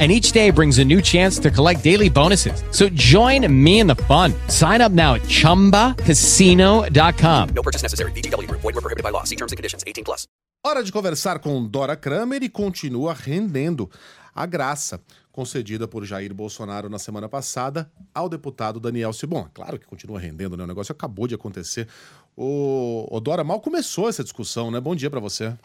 and each day brings a new chance to collect daily bonuses. So join me in the fun. Sign up now at ChumbaCasino.com. No purchase necessary. VGW. Void were prohibited by law. See terms and conditions. 18 plus. Hora de conversar com Dora Kramer e continua rendendo a graça concedida por Jair Bolsonaro na semana passada ao deputado Daniel Sibon. Claro que continua rendendo, né? O negócio acabou de acontecer. O, o Dora, mal começou essa discussão, né? Bom dia para você.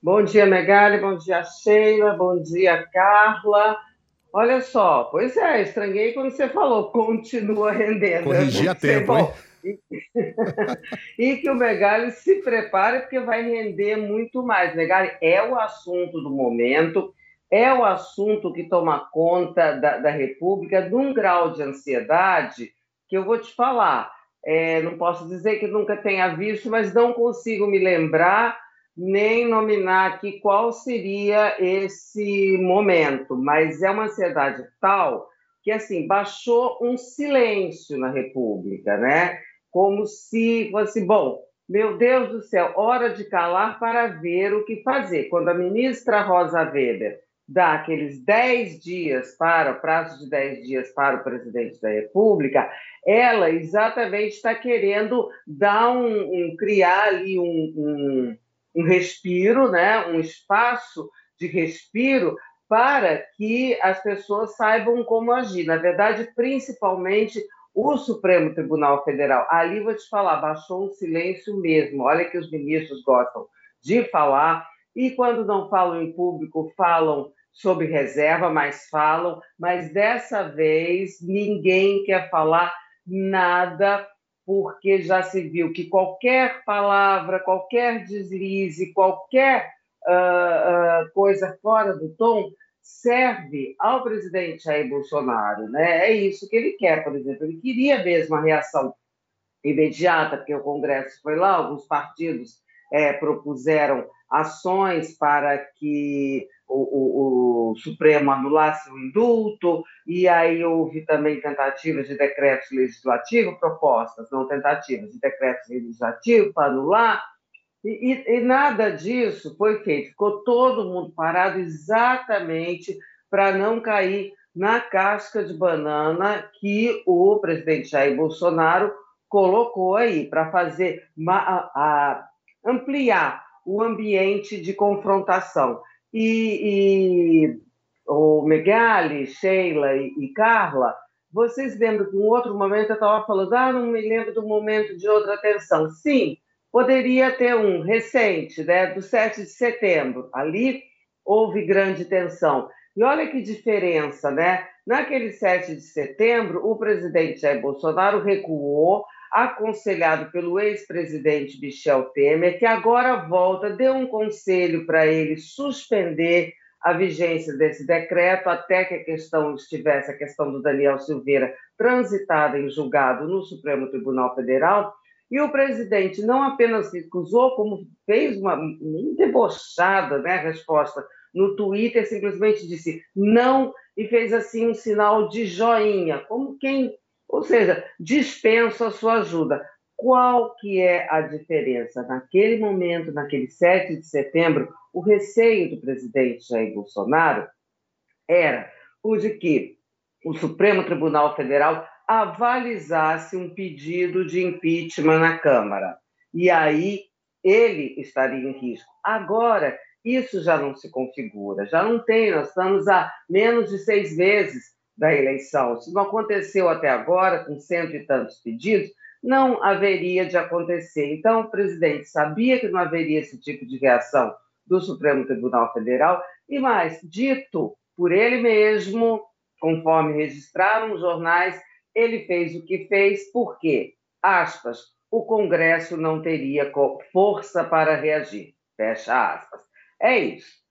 Bom dia, Megali, bom dia, Sheila, bom dia, Carla. Olha só, pois é, estranhei quando você falou, continua rendendo. Corrigi a tempo, hein? e que o Megali se prepare, porque vai render muito mais. Megali é o assunto do momento, é o assunto que toma conta da, da República num grau de ansiedade que eu vou te falar. É, não posso dizer que nunca tenha visto, mas não consigo me lembrar nem nominar aqui qual seria esse momento, mas é uma ansiedade tal que assim baixou um silêncio na República, né? Como se fosse bom, meu Deus do céu, hora de calar para ver o que fazer. Quando a ministra Rosa Weber dá aqueles 10 dias para, prazo de 10 dias para o presidente da República, ela exatamente está querendo dar um, um criar ali um, um um respiro, né, um espaço de respiro para que as pessoas saibam como agir. Na verdade, principalmente o Supremo Tribunal Federal. Ali vou te falar, baixou um silêncio mesmo. Olha que os ministros gostam de falar e quando não falam em público, falam sob reserva, mas falam, mas dessa vez ninguém quer falar nada porque já se viu que qualquer palavra, qualquer deslize, qualquer uh, uh, coisa fora do tom serve ao presidente Jair Bolsonaro. Né? É isso que ele quer, por exemplo. Ele queria mesmo a reação imediata, porque o Congresso foi lá, alguns partidos é, propuseram ações para que o, o, o, Supremo anulasse o indulto, e aí houve também tentativas de decretos legislativos, propostas, não tentativas, de decretos legislativos para anular, e, e, e nada disso foi feito. Ficou todo mundo parado exatamente para não cair na casca de banana que o presidente Jair Bolsonaro colocou aí, para fazer a, a, ampliar o ambiente de confrontação. E, e o Megali, Sheila e, e, Carla, vocês lembram que um outro momento eu estava falando, ah, não me lembro do momento de outra tensão. Sim, poderia ter um recente, né, do 7 de setembro. Ali houve grande tensão. E olha que diferença, né? Naquele 7 de setembro, o presidente Jair Bolsonaro recuou, aconselhado pelo ex-presidente Michel Temer, que agora volta, deu um conselho para ele suspender a vigência desse decreto até que a questão estivesse, a questão do Daniel Silveira, transitada em julgado no Supremo Tribunal Federal. E o presidente não apenas recusou, como fez uma, debochada né, resposta no Twitter, simplesmente disse não e fez assim um sinal de joinha, como quem ou seja, dispenso a sua ajuda. Qual que é a diferença? Naquele momento, naquele 7 de setembro, o receio do presidente Jair Bolsonaro era o de que o Supremo Tribunal Federal avalizasse um pedido de impeachment na Câmara. E aí ele estaria em risco. Agora, isso já não se configura, já não tem, nós estamos a menos de seis meses da eleição. Se não aconteceu até agora, com cento e tantos pedidos, não haveria de acontecer. Então, o presidente sabia que não haveria esse tipo de reação do Supremo Tribunal Federal, e mais, dito por ele mesmo, conforme registraram os jornais, ele fez o que fez porque, aspas, o Congresso não teria força para reagir. Fecha aspas. É isso.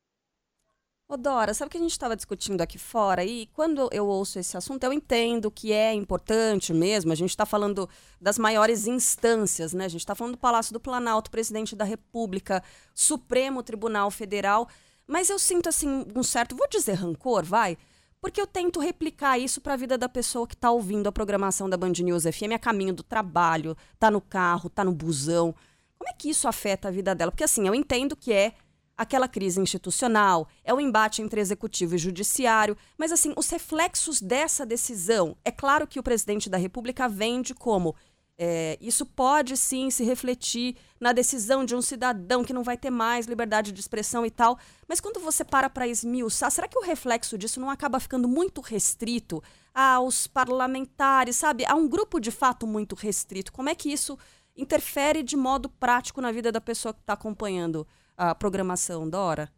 Ô Dora, sabe o que a gente estava discutindo aqui fora? E quando eu ouço esse assunto, eu entendo que é importante mesmo. A gente está falando das maiores instâncias, né? A gente está falando do Palácio do Planalto, Presidente da República, Supremo Tribunal Federal. Mas eu sinto, assim, um certo, vou dizer rancor, vai? Porque eu tento replicar isso para a vida da pessoa que está ouvindo a programação da Band News FM a caminho do trabalho, tá no carro, tá no busão. Como é que isso afeta a vida dela? Porque, assim, eu entendo que é aquela crise institucional, é o embate entre executivo e judiciário, mas assim, os reflexos dessa decisão, é claro que o presidente da República vende como é, isso pode sim se refletir na decisão de um cidadão que não vai ter mais liberdade de expressão e tal. Mas quando você para para esmiuçar, será que o reflexo disso não acaba ficando muito restrito aos parlamentares, sabe? A um grupo de fato muito restrito. Como é que isso interfere de modo prático na vida da pessoa que está acompanhando a programação, Dora?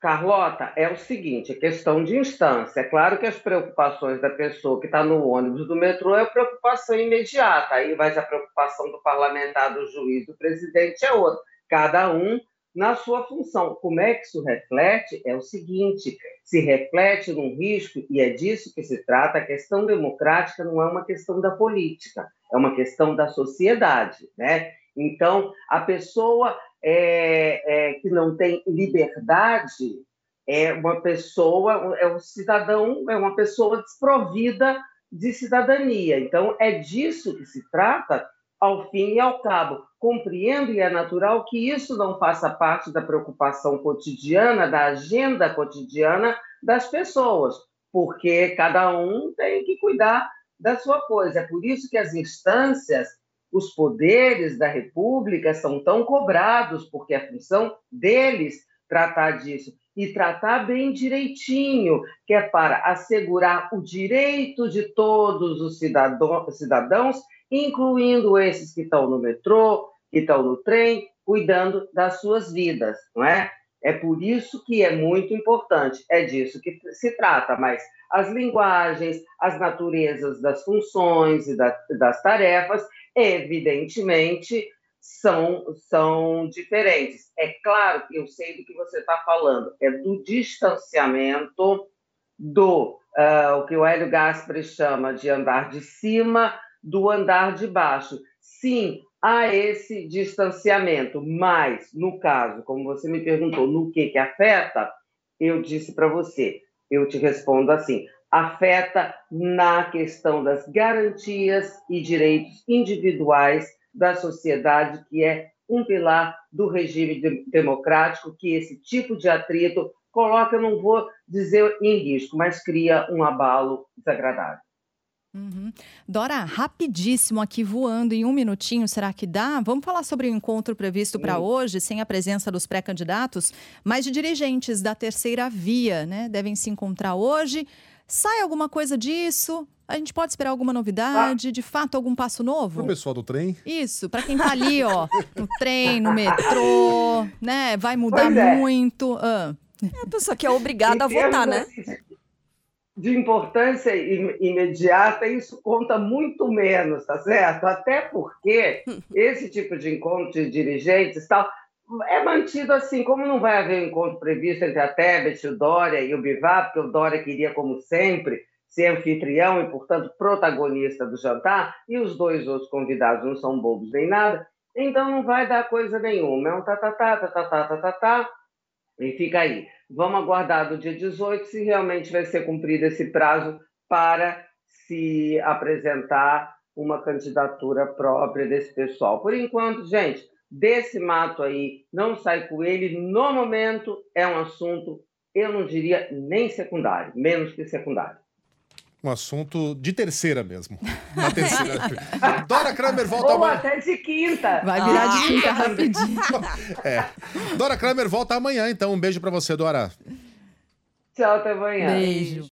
Carlota, é o seguinte, é questão de instância. É claro que as preocupações da pessoa que está no ônibus do metrô é preocupação imediata. Aí vai a preocupação do parlamentar, do juiz, do presidente é outra. Cada um na sua função. Como é que isso reflete? É o seguinte: se reflete num risco, e é disso que se trata, a questão democrática não é uma questão da política, é uma questão da sociedade. Né? Então, a pessoa é, é, que não tem liberdade é uma pessoa, é um cidadão, é uma pessoa desprovida de cidadania. Então, é disso que se trata, ao fim e ao cabo. Compreendo e é natural que isso não faça parte da preocupação cotidiana, da agenda cotidiana das pessoas, porque cada um tem que cuidar da sua coisa. É por isso que as instâncias os poderes da República são tão cobrados, porque é função deles tratar disso e tratar bem direitinho, que é para assegurar o direito de todos os cidadãos, incluindo esses que estão no metrô, que estão no trem, cuidando das suas vidas, não é? É por isso que é muito importante, é disso que se trata, mas as linguagens, as naturezas das funções e das tarefas evidentemente são, são diferentes. É claro que eu sei do que você está falando, é do distanciamento do uh, o que o Hélio Gaspari chama de andar de cima do andar de baixo. Sim, há esse distanciamento, mas no caso, como você me perguntou, no que que afeta, eu disse para você, eu te respondo assim: afeta na questão das garantias e direitos individuais da sociedade, que é um pilar do regime democrático, que esse tipo de atrito coloca, não vou dizer em risco, mas cria um abalo desagradável. Uhum. Dora, rapidíssimo aqui voando em um minutinho, será que dá? Vamos falar sobre o encontro previsto para hoje, sem a presença dos pré-candidatos, mas de dirigentes da terceira via, né? Devem se encontrar hoje. Sai alguma coisa disso? A gente pode esperar alguma novidade? Ah. De fato, algum passo novo? O pessoal do trem? Isso, para quem tá ali, ó, no trem, no metrô, né? Vai mudar é. muito. Ah. É a pessoa que é obrigada a votar, né? De importância imediata, isso conta muito menos, tá certo? Até porque esse tipo de encontro de dirigentes tal é mantido assim, como não vai haver encontro previsto entre a Tebet, o Dória e o Bivar, porque o Dória queria, como sempre, ser anfitrião e, portanto, protagonista do jantar, e os dois outros convidados não são bobos nem nada, então não vai dar coisa nenhuma. É um tatatá, tatatá, tatatá, e fica aí. Vamos aguardar do dia 18 se realmente vai ser cumprido esse prazo para se apresentar uma candidatura própria desse pessoal. Por enquanto, gente, desse mato aí, não sai com ele, no momento é um assunto, eu não diria nem secundário, menos que secundário. Um assunto de terceira mesmo. Na terceira. Dora Kramer volta Ou amanhã. até de quinta. Vai virar de quinta rapidinho. é. Dora Kramer volta amanhã, então. Um beijo para você, Dora. Tchau, até amanhã. Beijo.